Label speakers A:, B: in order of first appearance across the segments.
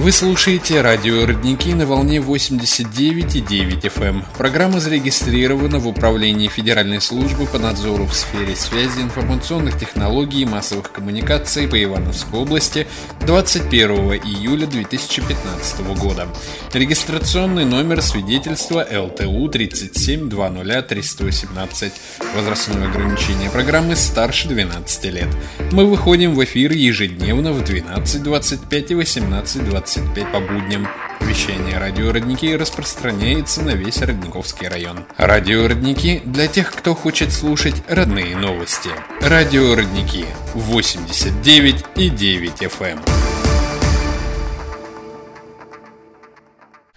A: Вы слушаете радио «Родники» на волне 89,9 FM. Эм. Программа зарегистрирована в Управлении Федеральной службы по надзору в сфере связи, информационных технологий и массовых коммуникаций по Ивановской области 21 июля 2015 года. Регистрационный номер свидетельства ЛТУ 3720318. Возрастное ограничение программы старше 12 лет. Мы выходим в эфир ежедневно в 12.25 и 18.25 25 по будням. Вещание радио «Родники» распространяется на весь Родниковский район. Радио «Родники» для тех, кто хочет слушать родные новости. Радио «Родники» 89 и 9 FM. Эм.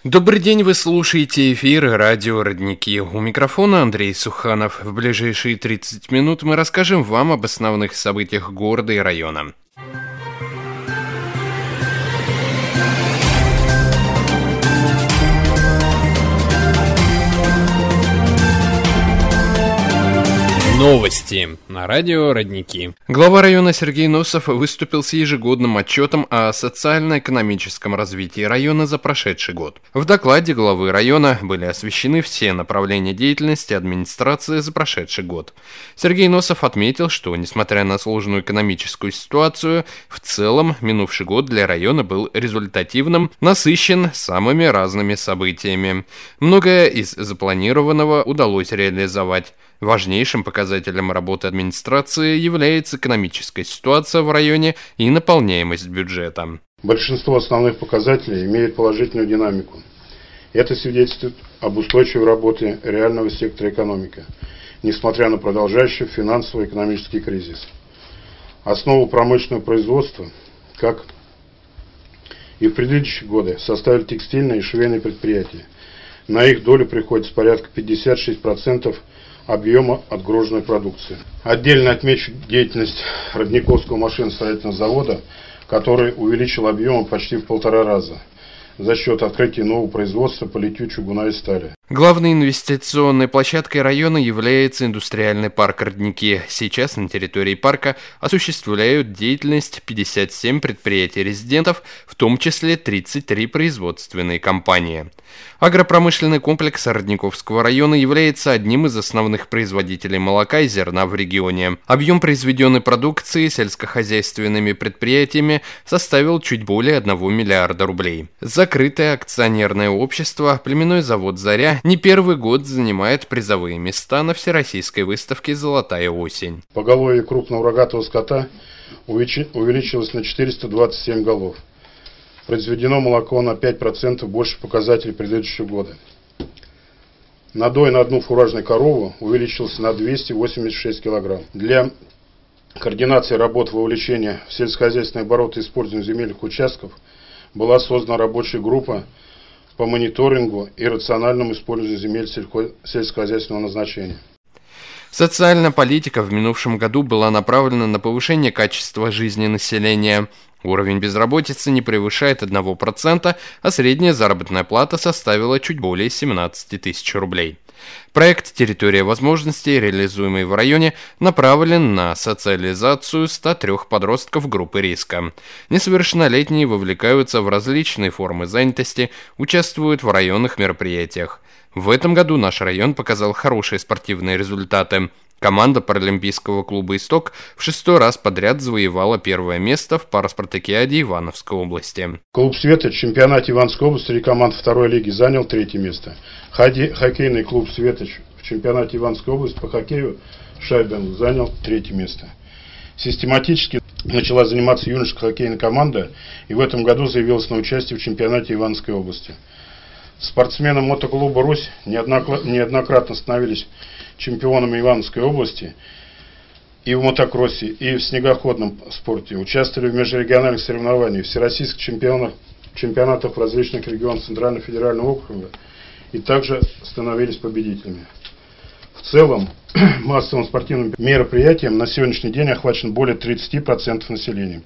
A: Добрый день, вы слушаете эфир радио «Родники». У микрофона Андрей Суханов. В ближайшие 30 минут мы расскажем вам об основных событиях города и района. Новости на радио «Родники». Глава района Сергей Носов выступил с ежегодным отчетом о социально-экономическом развитии района за прошедший год. В докладе главы района были освещены все направления деятельности администрации за прошедший год. Сергей Носов отметил, что, несмотря на сложную экономическую ситуацию, в целом минувший год для района был результативным, насыщен самыми разными событиями. Многое из запланированного удалось реализовать. Важнейшим показателем работы администрации является экономическая ситуация в районе и наполняемость бюджета.
B: Большинство основных показателей имеет положительную динамику. Это свидетельствует об устойчивой работе реального сектора экономики, несмотря на продолжающий финансово-экономический кризис. Основу промышленного производства, как и в предыдущие годы, составили текстильные и швейные предприятия. На их долю приходится порядка 56% объема отгруженной продукции. Отдельно отмечу деятельность Родниковского машиностроительного завода, который увеличил объемы почти в полтора раза за счет открытия нового производства по литью чугуна и стали.
A: Главной инвестиционной площадкой района является индустриальный парк «Родники». Сейчас на территории парка осуществляют деятельность 57 предприятий-резидентов, в том числе 33 производственные компании. Агропромышленный комплекс Родниковского района является одним из основных производителей молока и зерна в регионе. Объем произведенной продукции сельскохозяйственными предприятиями составил чуть более 1 миллиарда рублей. Закрытое акционерное общество «Племенной завод «Заря» не первый год занимает призовые места на Всероссийской выставке «Золотая осень».
B: Поголовье крупного рогатого скота увеличилось на 427 голов. Произведено молоко на 5% больше показателей предыдущего года. Надой на одну фуражную корову увеличился на 286 килограмм. Для координации работ вовлечения в сельскохозяйственный оборот и использования земельных участков была создана рабочая группа по мониторингу и рациональному использованию земель сельхо... сельскохозяйственного назначения.
A: Социальная политика в минувшем году была направлена на повышение качества жизни населения. Уровень безработицы не превышает 1%, а средняя заработная плата составила чуть более 17 тысяч рублей. Проект «Территория возможностей», реализуемый в районе, направлен на социализацию 103 подростков группы риска. Несовершеннолетние вовлекаются в различные формы занятости, участвуют в районных мероприятиях. В этом году наш район показал хорошие спортивные результаты. Команда Паралимпийского клуба «Исток» в шестой раз подряд завоевала первое место в параспартакиаде Ивановской области.
B: Клуб «Света» в чемпионате Ивановской области среди команд второй лиги занял третье место. Хоккейный клуб «Светоч» в чемпионате Ивановской области по хоккею Шайбен занял третье место. Систематически начала заниматься юношеская хоккейная команда и в этом году заявилась на участие в чемпионате Ивановской области. Спортсмены мотоклуба «Русь» неоднократно становились чемпионами Ивановской области и в мотокроссе, и в снегоходном спорте. Участвовали в межрегиональных соревнованиях, всероссийских чемпионах, чемпионатах различных регионов Центрального федерального округа и также становились победителями. В целом, массовым спортивным мероприятием на сегодняшний день охвачено более 30% населения.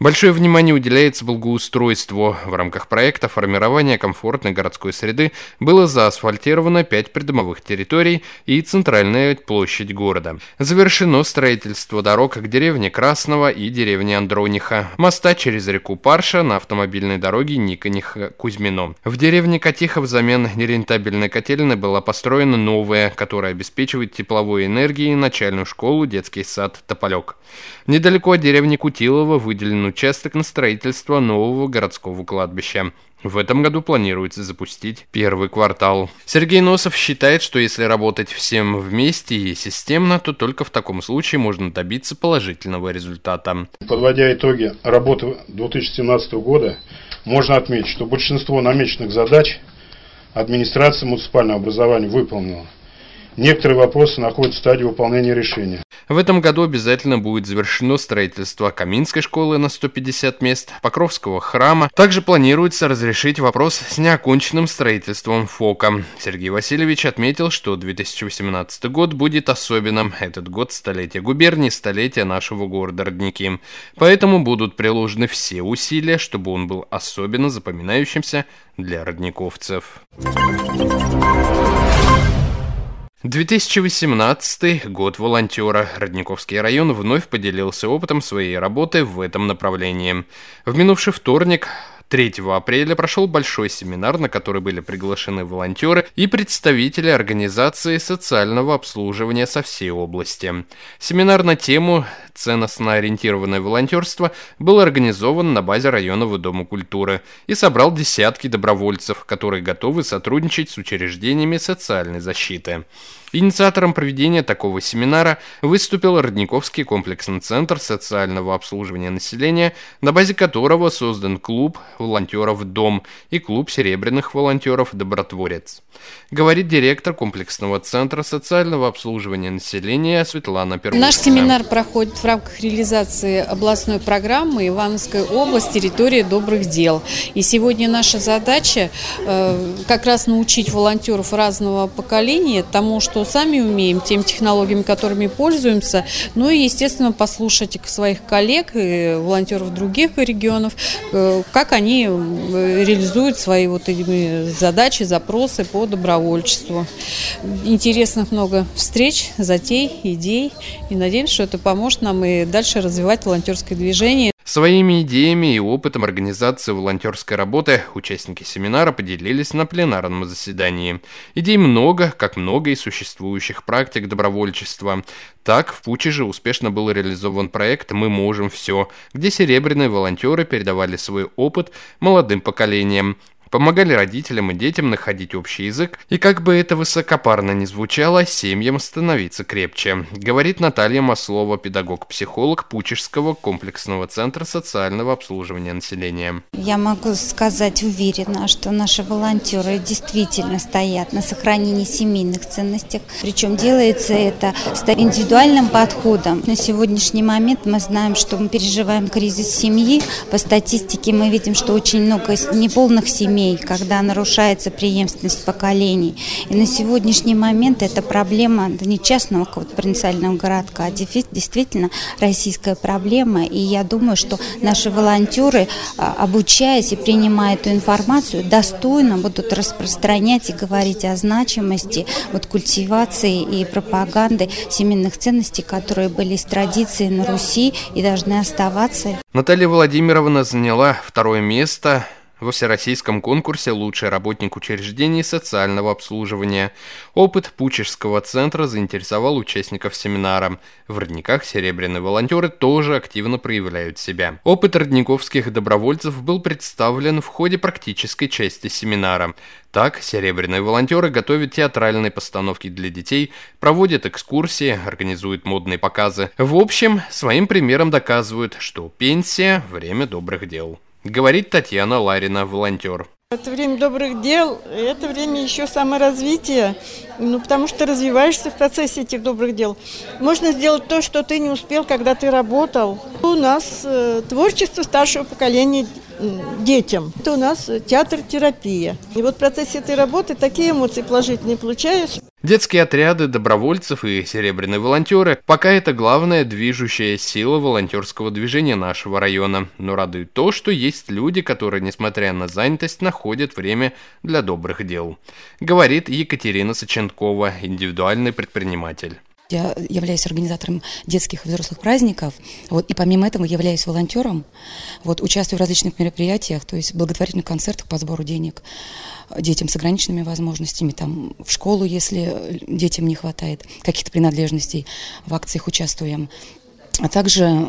A: Большое внимание уделяется благоустройству. В рамках проекта формирования комфортной городской среды было заасфальтировано пять придомовых территорий и центральная площадь города. Завершено строительство дорог к деревне Красного и деревне Андрониха, моста через реку Парша на автомобильной дороге Никониха-Кузьмино. В деревне Катиха взамен нерентабельной котельной была построена новая, которая обеспечивает тепловой энергией начальную школу, детский сад Тополек. Недалеко от деревни Кутилова участок на строительство нового городского кладбища. В этом году планируется запустить первый квартал. Сергей Носов считает, что если работать всем вместе и системно, то только в таком случае можно добиться положительного результата.
B: Подводя итоги работы 2017 года, можно отметить, что большинство намеченных задач администрация муниципального образования выполнила. Некоторые вопросы находятся в стадии выполнения решения.
A: В этом году обязательно будет завершено строительство Каминской школы на 150 мест, Покровского храма. Также планируется разрешить вопрос с неоконченным строительством ФОКа. Сергей Васильевич отметил, что 2018 год будет особенным. Этот год столетия губернии, столетия нашего города Родники. Поэтому будут приложены все усилия, чтобы он был особенно запоминающимся для родниковцев. 2018 год волонтера. Родниковский район вновь поделился опытом своей работы в этом направлении. В минувший вторник 3 апреля прошел большой семинар, на который были приглашены волонтеры и представители организации социального обслуживания со всей области. Семинар на тему «Ценностно-ориентированное волонтерство» был организован на базе районного дома культуры и собрал десятки добровольцев, которые готовы сотрудничать с учреждениями социальной защиты. Инициатором проведения такого семинара выступил Родниковский комплексный центр социального обслуживания населения, на базе которого создан клуб волонтеров «Дом» и клуб серебряных волонтеров «Добротворец». Говорит директор комплексного центра социального обслуживания населения Светлана Первушина.
C: Наш семинар проходит в рамках реализации областной программы Ивановская область «Территория добрых дел». И сегодня наша задача э, как раз научить волонтеров разного поколения тому, что сами умеем, тем технологиями, которыми пользуемся, ну и, естественно, послушать своих коллег и волонтеров других регионов, э, как они э, реализуют свои вот эти задачи, запросы по добровольчеству. Интересных много встреч, затей, идей, и надеемся, что это поможет нам и дальше развивать волонтерское движение.
A: Своими идеями и опытом организации волонтерской работы участники семинара поделились на пленарном заседании. Идей много, как много и существующих практик добровольчества. Так, в Пучеже успешно был реализован проект «Мы можем все», где серебряные волонтеры передавали свой опыт молодым поколениям помогали родителям и детям находить общий язык, и как бы это высокопарно ни звучало, семьям становиться крепче, говорит Наталья Маслова, педагог-психолог Пучежского комплексного центра социального обслуживания населения.
D: Я могу сказать уверенно, что наши волонтеры действительно стоят на сохранении семейных ценностей, причем делается это с индивидуальным подходом. На сегодняшний момент мы знаем, что мы переживаем кризис семьи. По статистике мы видим, что очень много неполных семей, семей, когда нарушается преемственность поколений. И на сегодняшний момент это проблема не частного какого-то провинциального городка, а действительно российская проблема. И я думаю, что наши волонтеры, а, обучаясь и принимая эту информацию, достойно будут распространять и говорить о значимости вот, культивации и пропаганды семейных ценностей, которые были с традицией на Руси и должны оставаться.
A: Наталья Владимировна заняла второе место во всероссийском конкурсе «Лучший работник учреждений социального обслуживания». Опыт Пучежского центра заинтересовал участников семинара. В родниках серебряные волонтеры тоже активно проявляют себя. Опыт родниковских добровольцев был представлен в ходе практической части семинара. Так, серебряные волонтеры готовят театральные постановки для детей, проводят экскурсии, организуют модные показы. В общем, своим примером доказывают, что пенсия – время добрых дел. Говорит Татьяна Ларина, волонтер.
E: Это время добрых дел, это время еще саморазвития, ну, потому что развиваешься в процессе этих добрых дел. Можно сделать то, что ты не успел, когда ты работал. У нас э, творчество старшего поколения детям. Это у нас театр-терапия. И вот в процессе этой работы такие эмоции положительные получаешь.
A: Детские отряды добровольцев и серебряные волонтеры пока это главная движущая сила волонтерского движения нашего района. Но радует то, что есть люди, которые, несмотря на занятость, находят время для добрых дел. Говорит Екатерина Соченкова, индивидуальный предприниматель.
F: Я являюсь организатором детских и взрослых праздников, вот, и помимо этого являюсь волонтером, вот, участвую в различных мероприятиях, то есть благотворительных концертах по сбору денег детям с ограниченными возможностями, там, в школу, если детям не хватает каких-то принадлежностей, в акциях участвуем. А также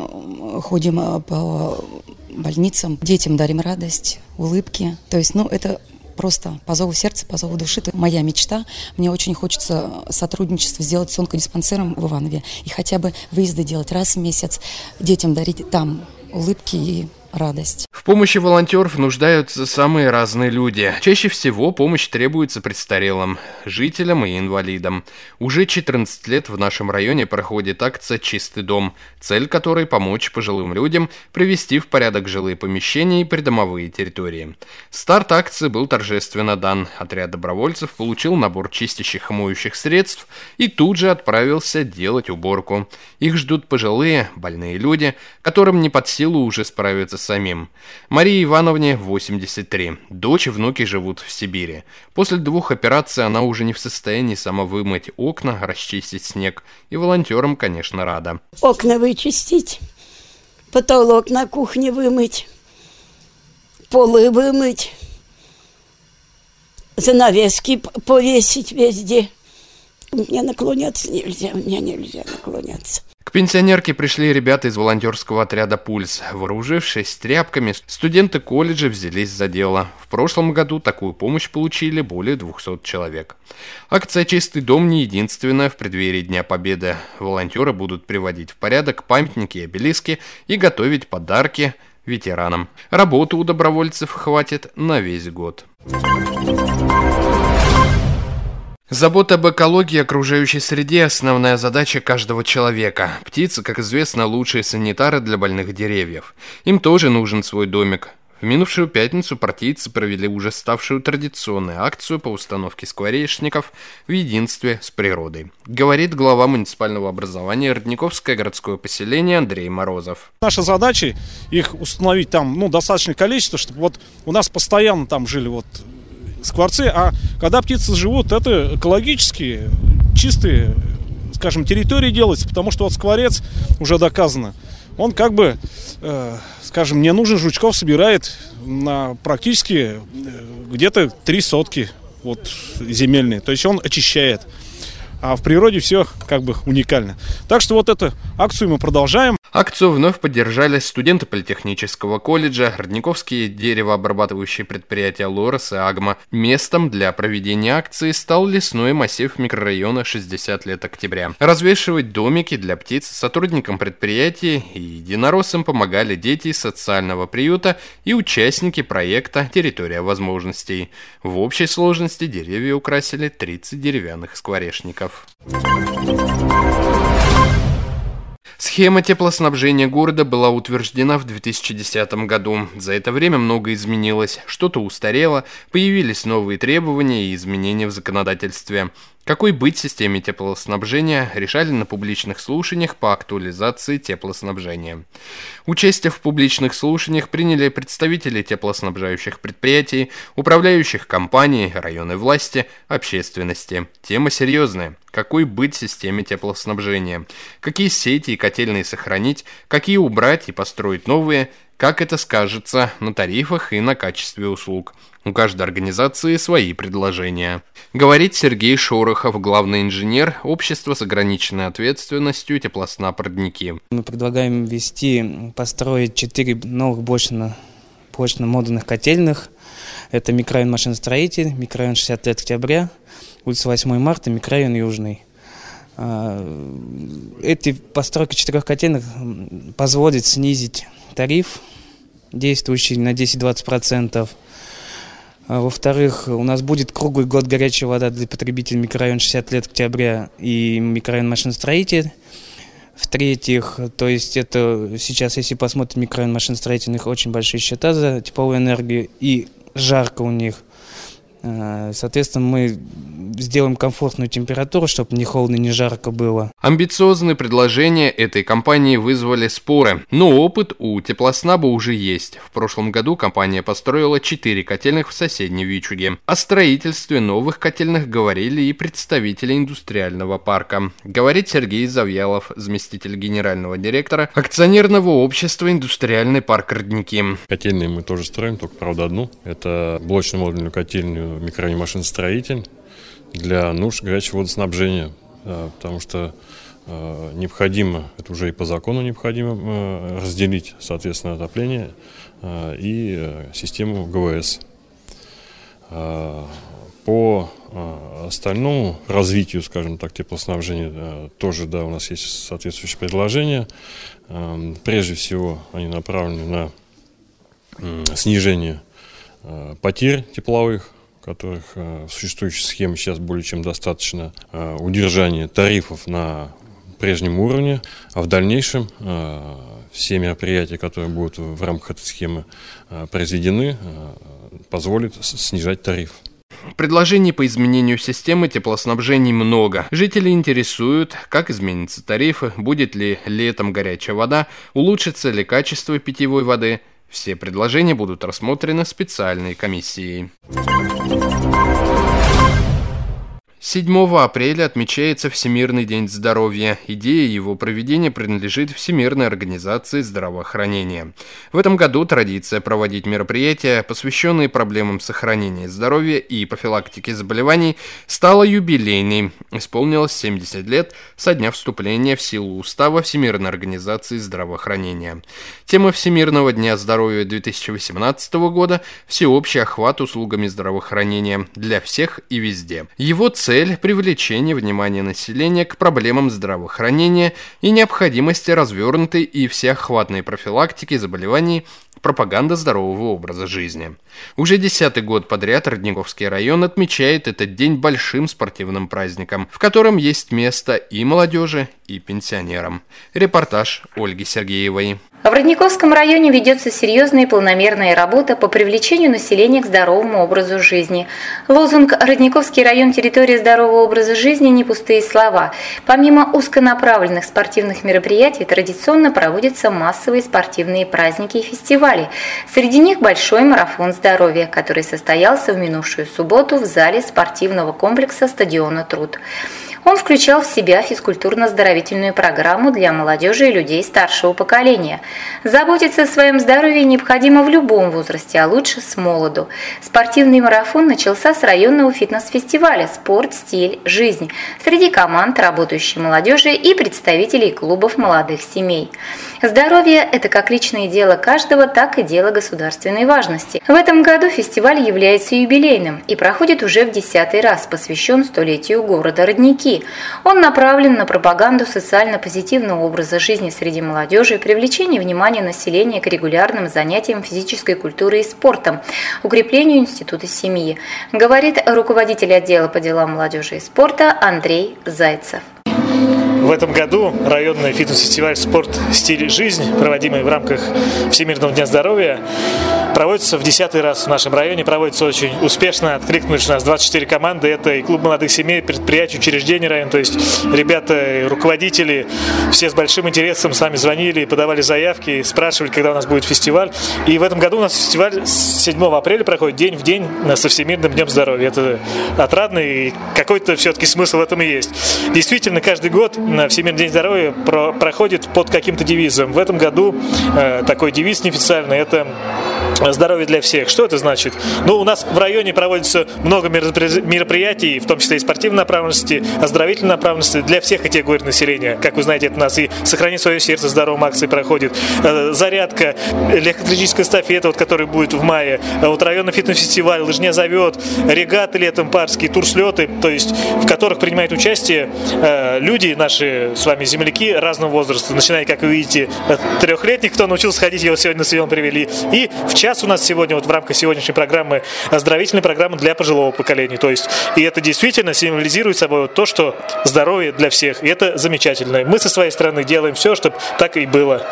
F: ходим э, по больницам, детям дарим радость, улыбки. То есть, ну, это просто по зову сердца, по зову души. Это моя мечта. Мне очень хочется сотрудничество сделать с онкодиспансером в Иванове и хотя бы выезды делать раз в месяц, детям дарить там улыбки и радость.
A: В помощи волонтеров нуждаются самые разные люди. Чаще всего помощь требуется престарелым, жителям и инвалидам. Уже 14 лет в нашем районе проходит акция «Чистый дом», цель которой – помочь пожилым людям привести в порядок жилые помещения и придомовые территории. Старт акции был торжественно дан. Отряд добровольцев получил набор чистящих и моющих средств и тут же отправился делать уборку. Их ждут пожилые, больные люди, которым не под силу уже справиться с самим. Марии Ивановне 83. Дочь и внуки живут в Сибири. После двух операций она уже не в состоянии сама вымыть окна, расчистить снег. И волонтерам, конечно, рада.
G: Окна вычистить, потолок на кухне вымыть, полы вымыть, занавески повесить везде. Мне наклоняться нельзя, мне нельзя наклоняться.
A: К пенсионерке пришли ребята из волонтерского отряда «Пульс». Вооружившись тряпками, студенты колледжа взялись за дело. В прошлом году такую помощь получили более 200 человек. Акция «Чистый дом» не единственная в преддверии Дня Победы. Волонтеры будут приводить в порядок памятники и обелиски и готовить подарки ветеранам. Работы у добровольцев хватит на весь год. Забота об экологии и окружающей среде – основная задача каждого человека. Птицы, как известно, лучшие санитары для больных деревьев. Им тоже нужен свой домик. В минувшую пятницу партийцы провели уже ставшую традиционной акцию по установке скворечников в единстве с природой. Говорит глава муниципального образования Родниковское городское поселение Андрей Морозов.
H: Наша задача их установить там ну, достаточное количество, чтобы вот у нас постоянно там жили вот скворцы, а когда птицы живут, это экологически чистые, скажем, территории делается, потому что вот скворец уже доказано, он как бы, э, скажем, не нужен жучков собирает на практически э, где-то три сотки вот земельные, то есть он очищает. А в природе все как бы уникально. Так что вот эту акцию мы продолжаем.
A: Акцию вновь поддержали студенты Политехнического колледжа, родниковские деревообрабатывающие предприятия «Лорес» и «Агма». Местом для проведения акции стал лесной массив микрорайона 60 лет октября. Развешивать домики для птиц сотрудникам предприятий и единороссам помогали дети социального приюта и участники проекта «Территория возможностей». В общей сложности деревья украсили 30 деревянных скворечников. Схема теплоснабжения города была утверждена в 2010 году. За это время многое изменилось, что-то устарело, появились новые требования и изменения в законодательстве. Какой быть системе теплоснабжения, решали на публичных слушаниях по актуализации теплоснабжения. Участие в публичных слушаниях приняли представители теплоснабжающих предприятий, управляющих компаний, районной власти, общественности. Тема серьезная. Какой быть системе теплоснабжения? Какие сети и котельные сохранить? Какие убрать и построить новые? Как это скажется на тарифах и на качестве услуг? У каждой организации свои предложения. Говорит Сергей Шорохов, главный инженер общества с ограниченной ответственностью теплоснаб-родники.
I: Мы предлагаем ввести, построить 4 новых блочно, блочно-модульных котельных. Это микрорайон машиностроитель, микрорайон 60 лет октября, улица 8 марта, микрорайон Южный. А, эти постройка четырех котельных позволит снизить тариф, действующий на 10-20%. А, во-вторых, у нас будет круглый год горячая вода для потребителей микрорайон 60 лет октября и микрорайон машиностроитель. В-третьих, то есть это сейчас, если посмотрим микрорайон машиностроительных, очень большие счета за тепловую энергию и жарко у них. Э, соответственно, мы сделаем комфортную температуру, чтобы ни холодно, ни жарко было.
A: Амбициозные предложения этой компании вызвали споры, но опыт у Теплоснаба уже есть. В прошлом году компания построила 4 котельных в соседней Вичуге. О строительстве новых котельных говорили и представители индустриального парка. Говорит Сергей Завьялов, заместитель генерального директора акционерного общества «Индустриальный парк Родники».
J: Котельные мы тоже строим, только, правда, одну. Это блочно-модульную котельную микрорайон машиностроитель для нужд горячего водоснабжения, потому что э, необходимо, это уже и по закону необходимо э, разделить, соответственно, отопление э, и систему ГВС. По остальному развитию, скажем так, теплоснабжения тоже, да, у нас есть соответствующие предложения. Прежде всего, они направлены на снижение потерь тепловых, которых э, в существующей схеме сейчас более чем достаточно, э, удержание тарифов на прежнем уровне, а в дальнейшем э, все мероприятия, которые будут в рамках этой схемы произведены, позволят снижать тариф.
A: Предложений по изменению системы теплоснабжения много. Жители интересуют, как изменятся тарифы, будет ли летом горячая вода, улучшится ли качество питьевой воды – все предложения будут рассмотрены специальной комиссией. 7 апреля отмечается Всемирный день здоровья. Идея его проведения принадлежит Всемирной организации здравоохранения. В этом году традиция проводить мероприятия, посвященные проблемам сохранения здоровья и профилактики заболеваний, стала юбилейной. Исполнилось 70 лет со дня вступления в силу устава Всемирной организации здравоохранения. Тема Всемирного дня здоровья 2018 года – всеобщий охват услугами здравоохранения для всех и везде. Его цель цель – привлечение внимания населения к проблемам здравоохранения и необходимости развернутой и всеохватной профилактики заболеваний пропаганда здорового образа жизни. Уже десятый год подряд Родниковский район отмечает этот день большим спортивным праздником, в котором есть место и молодежи, и пенсионерам. Репортаж Ольги Сергеевой.
K: В Родниковском районе ведется серьезная и полномерная работа по привлечению населения к здоровому образу жизни. Лозунг «Родниковский район. Территория здорового образа жизни» не пустые слова. Помимо узконаправленных спортивных мероприятий, традиционно проводятся массовые спортивные праздники и фестивали. Среди них большой марафон здоровья, который состоялся в минувшую субботу в зале спортивного комплекса стадиона «Труд». Он включал в себя физкультурно-оздоровительную программу для молодежи и людей старшего поколения. Заботиться о своем здоровье необходимо в любом возрасте, а лучше с молоду. Спортивный марафон начался с районного фитнес-фестиваля «Спорт, стиль, жизнь» среди команд работающей молодежи и представителей клубов молодых семей. Здоровье – это как личное дело каждого, так и дело государственной важности. В этом году фестиваль является юбилейным и проходит уже в десятый раз, посвящен столетию города Родники. Он направлен на пропаганду социально-позитивного образа жизни среди молодежи привлечение внимания населения к регулярным занятиям физической культурой и спортом, укреплению института семьи, говорит руководитель отдела по делам молодежи и спорта Андрей Зайцев.
L: В этом году районный фитнес-фестиваль «Спорт. Стиль. Жизнь», проводимый в рамках Всемирного дня здоровья, проводится в десятый раз в нашем районе, проводится очень успешно, откликнулись у нас 24 команды, это и клуб молодых семей, предприятия, учреждения района, то есть ребята, руководители, все с большим интересом с нами звонили, подавали заявки, спрашивали, когда у нас будет фестиваль. И в этом году у нас фестиваль с 7 апреля проходит день в день со Всемирным днем здоровья. Это отрадно и какой-то все-таки смысл в этом и есть. Действительно, каждый год Всемирный день здоровья про, проходит под каким-то девизом. В этом году э, такой девиз неофициальный – это здоровье для всех. Что это значит? Ну, у нас в районе проводится много мероприятий, в том числе и спортивной направленности, оздоровительной направленности для всех категорий населения. Как вы знаете, это у нас и «Сохрани свое сердце» здоровым акции проходит, э, зарядка, легкоатлетическая эстафета, вот, которая будет в мае, э, вот районный фитнес-фестиваль, лыжня зовет, регаты летом парские, турслеты, то есть в которых принимают участие э, люди, наши с вами земляки разного возраста, начиная, как вы видите, от трехлетних, кто научился ходить, его сегодня на стадион привели, и в час у нас сегодня, вот в рамках сегодняшней программы, оздоровительная программа для пожилого поколения. То есть, и это действительно символизирует собой вот то, что здоровье для всех. И это замечательно. Мы со своей стороны делаем все, чтобы так и было.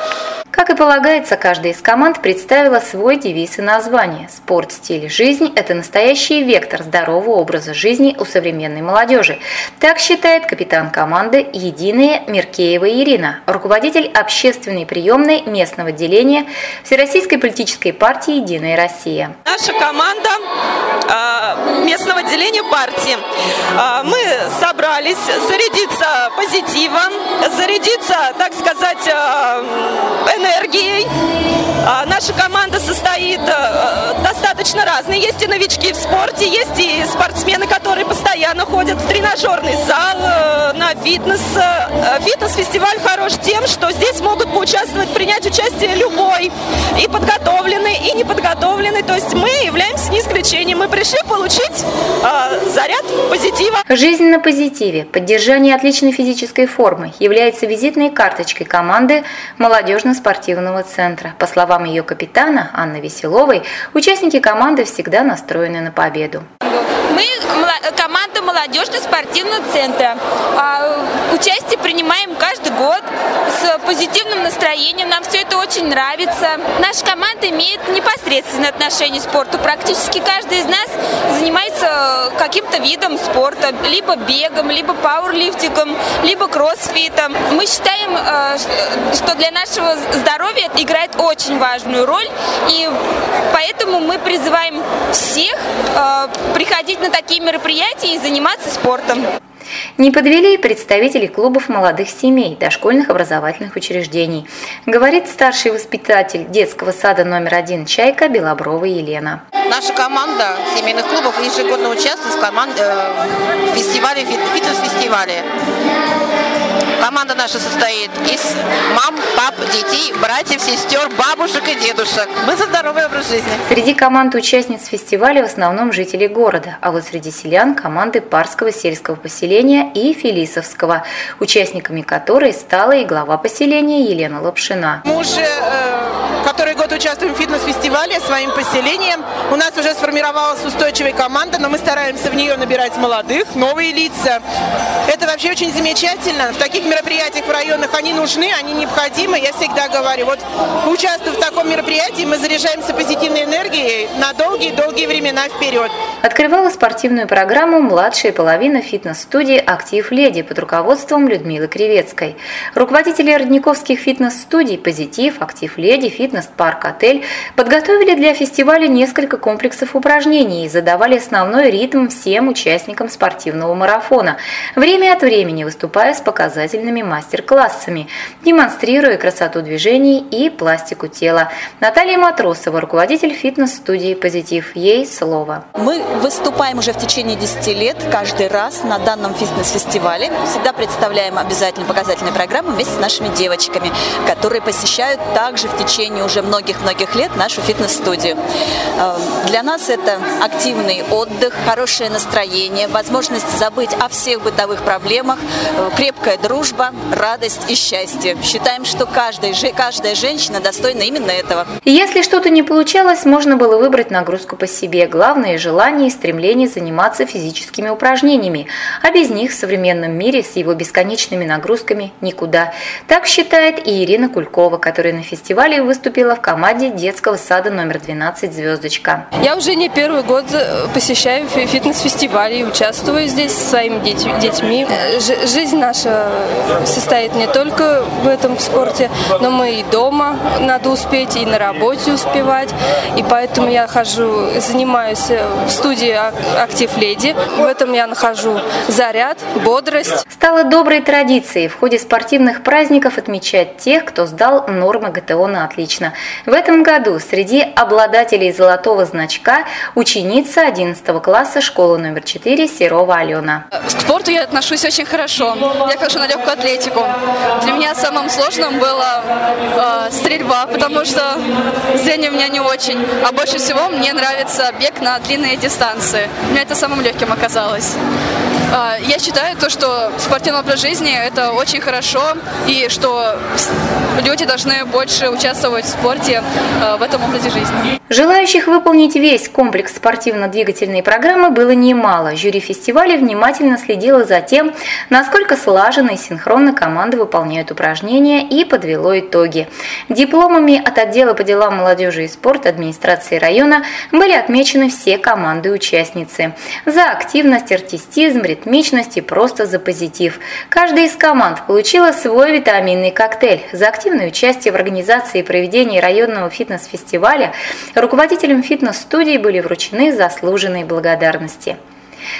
K: Как и полагается, каждая из команд представила свой девиз и название. Спорт, стиль, жизнь – это настоящий вектор здорового образа жизни у современной молодежи. Так считает капитан команды «Единая» Меркеева Ирина, руководитель общественной приемной местного деления Всероссийской политической партии «Единая Россия».
M: Наша команда местного деления партии. А, мы собрались зарядиться позитивом, зарядиться, так сказать, а, энергией. Наша команда состоит достаточно разной. Есть и новички в спорте, есть и спортсмены, которые постоянно ходят в тренажерный зал, на фитнес. Фитнес-фестиваль хорош тем, что здесь могут поучаствовать, принять участие любой, и подготовленный, и неподготовленный. То есть мы являемся не исключением. Мы пришли получить э, заряд позитива.
K: Жизнь на позитиве, поддержание отличной физической формы является визитной карточкой команды молодежно-спортивного центра. По словам ее капитана Анны Веселовой, участники команды всегда настроены на победу.
N: Мы команда молодежно-спортивного центра. А, участие принимаем каждый год с позитивным настроением. Нам все это очень нравится. Наша команда имеет непосредственное отношение к спорту. Практически каждый из нас занимается каким-то видом спорта, либо бегом, либо пауэрлифтингом, либо кроссфитом. Мы считаем, э, что для нашего здоровья это играет очень важную роль, и поэтому мы призываем всех э, приходить на такие мероприятия и заниматься спортом.
K: Не подвели и представители клубов молодых семей, дошкольных образовательных учреждений, говорит старший воспитатель детского сада номер один «Чайка» Белоброва Елена.
O: Наша команда семейных клубов ежегодно участвует в команде, э, фестивале, фитнес-фестивале. Команда наша состоит из мам, пап, детей, братьев, сестер, бабушек и дедушек. Мы за здоровый образ жизни.
K: Среди команд участниц фестиваля в основном жители города, а вот среди селян команды Парского сельского поселения и Филисовского, участниками которой стала и глава поселения Елена Лапшина.
O: Мы уже э, который год участвуем в фитнес-фестивале своим поселением. У нас уже сформировалась устойчивая команда, но мы стараемся в нее набирать молодых, новые лица. Это вообще очень замечательно. В таких мероприятиях в районах они нужны, они необходимы. Я всегда говорю, вот участвуя в таком мероприятии, мы заряжаемся позитивной энергией на долгие-долгие времена вперед.
K: Открывала спортивную программу младшая половина фитнес-студии «Актив Леди» под руководством Людмилы Кривецкой. Руководители родниковских фитнес-студий «Позитив», «Актив Леди», «Фитнес-парк», «Отель» подготовили для фестиваля несколько комплексов упражнений и задавали основной ритм всем участникам спортивного марафона, время от времени выступая с показательными мастер-классами, демонстрируя красоту движений и пластику тела. Наталья Матросова, руководитель фитнес-студии «Позитив». Ей слово.
P: Мы выступаем уже в течение 10 лет, каждый раз на данном фитнес-фестивале. Всегда представляем обязательно показательные программы вместе с нашими девочками, которые посещают также в течение уже многих-многих лет нашу фитнес-студию. Э, для нас это активный отдых, хорошее настроение, возможность забыть о всех бытовых проблемах, э, крепкая дружба, радость и счастье. Считаем, что каждая, каждая женщина достойна именно этого.
K: Если что-то не получалось, можно было выбрать нагрузку по себе. Главное – желание и стремление заниматься физическими упражнениями. А без них в современном мире с его бесконечными нагрузками никуда. Так считает и Ирина Кулькова, которая на фестивале выступила в команде детского сада номер 12 «Звездочка».
Q: Я уже не первый год э, посещаю фитнес-фестивали и участвую здесь со своими детьми. Э, жизнь наша состоит не только в этом спорте, но мы и дома надо успеть, и на работе успевать. И поэтому я хожу, занимаюсь в студии «Актив Леди». В этом я нахожу заряд, бодрость.
K: Стало доброй традицией в ходе спортивных праздников отмечать тех, кто сдал нормы ГТО на отлично. В этом году среди обладателей золотого значка ученица 11 класса школы номер 4 Серова Алена.
R: К спорту я отношусь очень хорошо. Я хожу на легкую атлетику. Для меня самым сложным была э, стрельба, потому что зрение у меня не очень. А больше всего мне нравится бег на длинные дистанции. Мне это самым легким оказалось. Э, я считаю то, что спортивный образ жизни это очень хорошо и что люди должны больше участвовать в спорте в этом образе жизни.
K: Желающих выполнить весь комплекс спортивно-двигательной программы было немало. Жюри фестиваля внимательно следило за тем, насколько слаженно и синхронно команды выполняют упражнения и подвело итоги. Дипломами от отдела по делам молодежи и спорта администрации района были отмечены все команды-участницы. За активность, артистизм, ритмичность и просто за позитив. Каждая из команд получила свой витаминный коктейль. За активное участие в организации и проведении районного фитнес-фестиваля руководителям фитнес-студии были вручены заслуженные благодарности.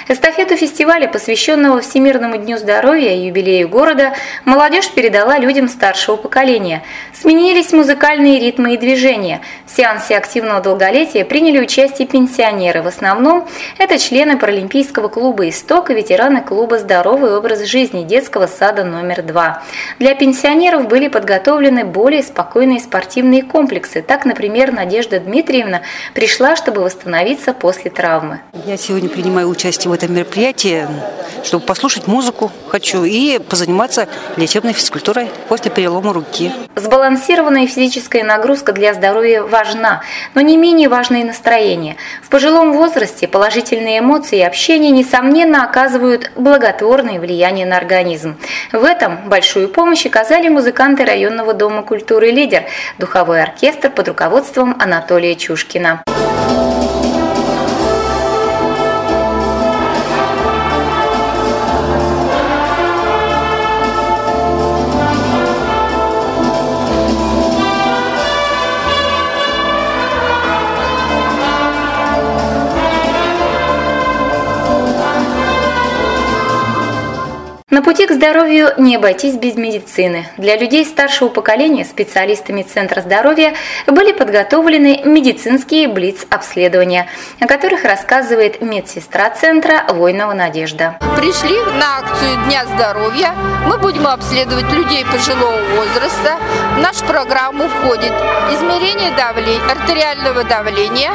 K: Эстафету фестиваля, посвященного Всемирному дню здоровья и юбилею города, молодежь передала людям старшего поколения. Сменились музыкальные ритмы и движения. В сеансе активного долголетия приняли участие пенсионеры. В основном это члены Паралимпийского клуба «Исток» и ветераны клуба «Здоровый образ жизни» детского сада номер два. Для пенсионеров были подготовлены более спокойные спортивные комплексы. Так, например, Надежда Дмитриевна пришла, чтобы восстановиться после травмы.
S: Я сегодня принимаю участие участие в этом мероприятии, чтобы послушать музыку хочу и позаниматься лечебной физкультурой после перелома руки.
K: Сбалансированная физическая нагрузка для здоровья важна, но не менее важно и настроение. В пожилом возрасте положительные эмоции и общение, несомненно, оказывают благотворное влияние на организм. В этом большую помощь оказали музыканты районного дома культуры «Лидер», духовой оркестр под руководством Анатолия Чушкина. На пути к здоровью не обойтись без медицины. Для людей старшего поколения специалистами Центра здоровья были подготовлены медицинские блиц-обследования, о которых рассказывает медсестра Центра Войнова Надежда.
T: Пришли на акцию Дня здоровья. Мы будем обследовать людей пожилого возраста. В нашу программу входит измерение давления, артериального давления,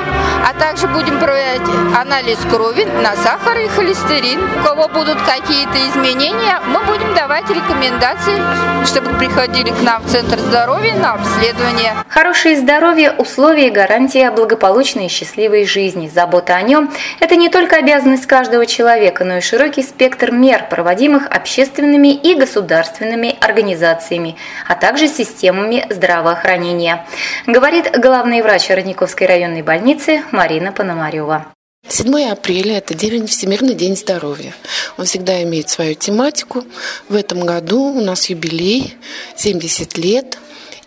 T: а также будем проводить анализ крови на сахар и холестерин. У кого будут какие-то изменения, мы будем давать рекомендации, чтобы приходили к нам в Центр здоровья на обследование.
K: Хорошее здоровье – условие и гарантия благополучной и счастливой жизни. Забота о нем – это не только обязанность каждого человека, но и широкий спектр мер, проводимых общественными и государственными организациями, а также системами здравоохранения, говорит главный врач Родниковской районной больницы Марина Пономарева.
U: 7 апреля – это День Всемирный день здоровья. Он всегда имеет свою тематику. В этом году у нас юбилей, 70 лет,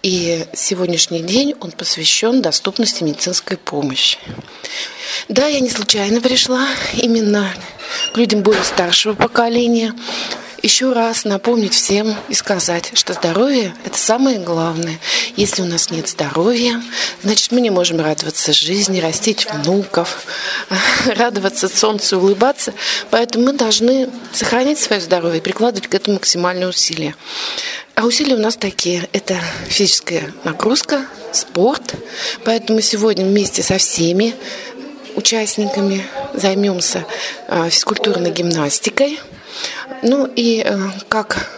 U: и сегодняшний день он посвящен доступности медицинской помощи. Да, я не случайно пришла именно к людям более старшего поколения, еще раз напомнить всем и сказать, что здоровье – это самое главное. Если у нас нет здоровья, значит, мы не можем радоваться жизни, растить внуков, радоваться солнцу, улыбаться. Поэтому мы должны сохранять свое здоровье и прикладывать к этому максимальные усилия. А усилия у нас такие. Это физическая нагрузка, спорт. Поэтому сегодня вместе со всеми участниками займемся а, физкультурной гимнастикой – ну и э, как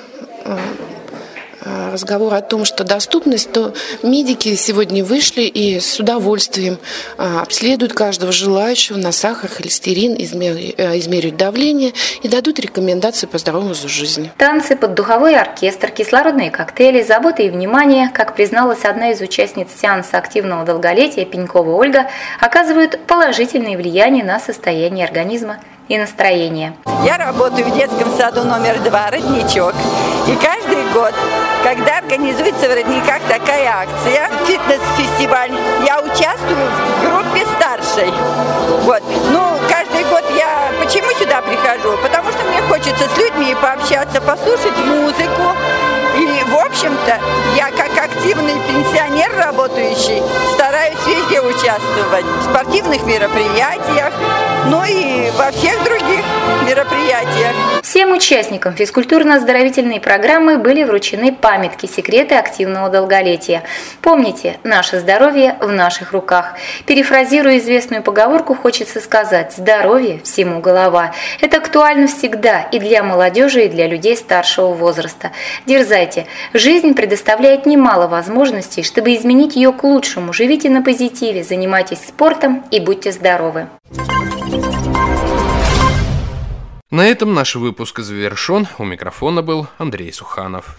U: э, э, разговор о том, что доступность, то медики сегодня вышли и с удовольствием обследуют каждого желающего на сахар, холестерин, измеряют давление и дадут рекомендации по здоровому образу жизни.
K: Танцы под духовой оркестр, кислородные коктейли, забота и внимание, как призналась одна из участниц сеанса активного долголетия Пенькова Ольга, оказывают положительное влияние на состояние организма и настроение.
V: Я работаю в детском саду номер два «Родничок». И каждый год, когда организуется в Родниках такая акция, фитнес-фестиваль, я участвую в группе старшей. Вот. Ну, каждый год я почему сюда прихожу? Потому что мне хочется с людьми пообщаться, послушать музыку. И, в общем-то, я как активный пенсионер работающий стараюсь везде участвовать в спортивных мероприятиях, ну и во всех других мероприятиях.
K: Всем участникам физкультурно-оздоровительной программы были вручены памятки «Секреты активного долголетия». Помните, наше здоровье в наших руках. Перефразируя известную поговорку, хочется сказать «здоровье всему голова». Это актуально всегда и для молодежи, и для людей старшего возраста. Дерзайте. Жизнь предоставляет немало возможностей, чтобы изменить ее к лучшему. Живите на позитиве, занимайтесь спортом и будьте здоровы.
A: На этом наш выпуск завершен. У микрофона был Андрей Суханов.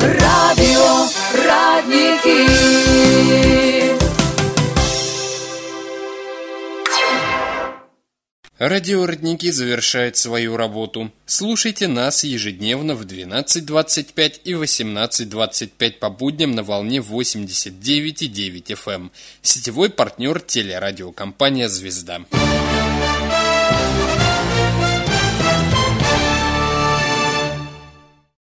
W: Радио Родники.
A: Радио «Родники» завершает свою работу. Слушайте нас ежедневно в 12.25 и 18.25 по будням на волне 89,9 FM. Эм. Сетевой партнер телерадиокомпания «Звезда».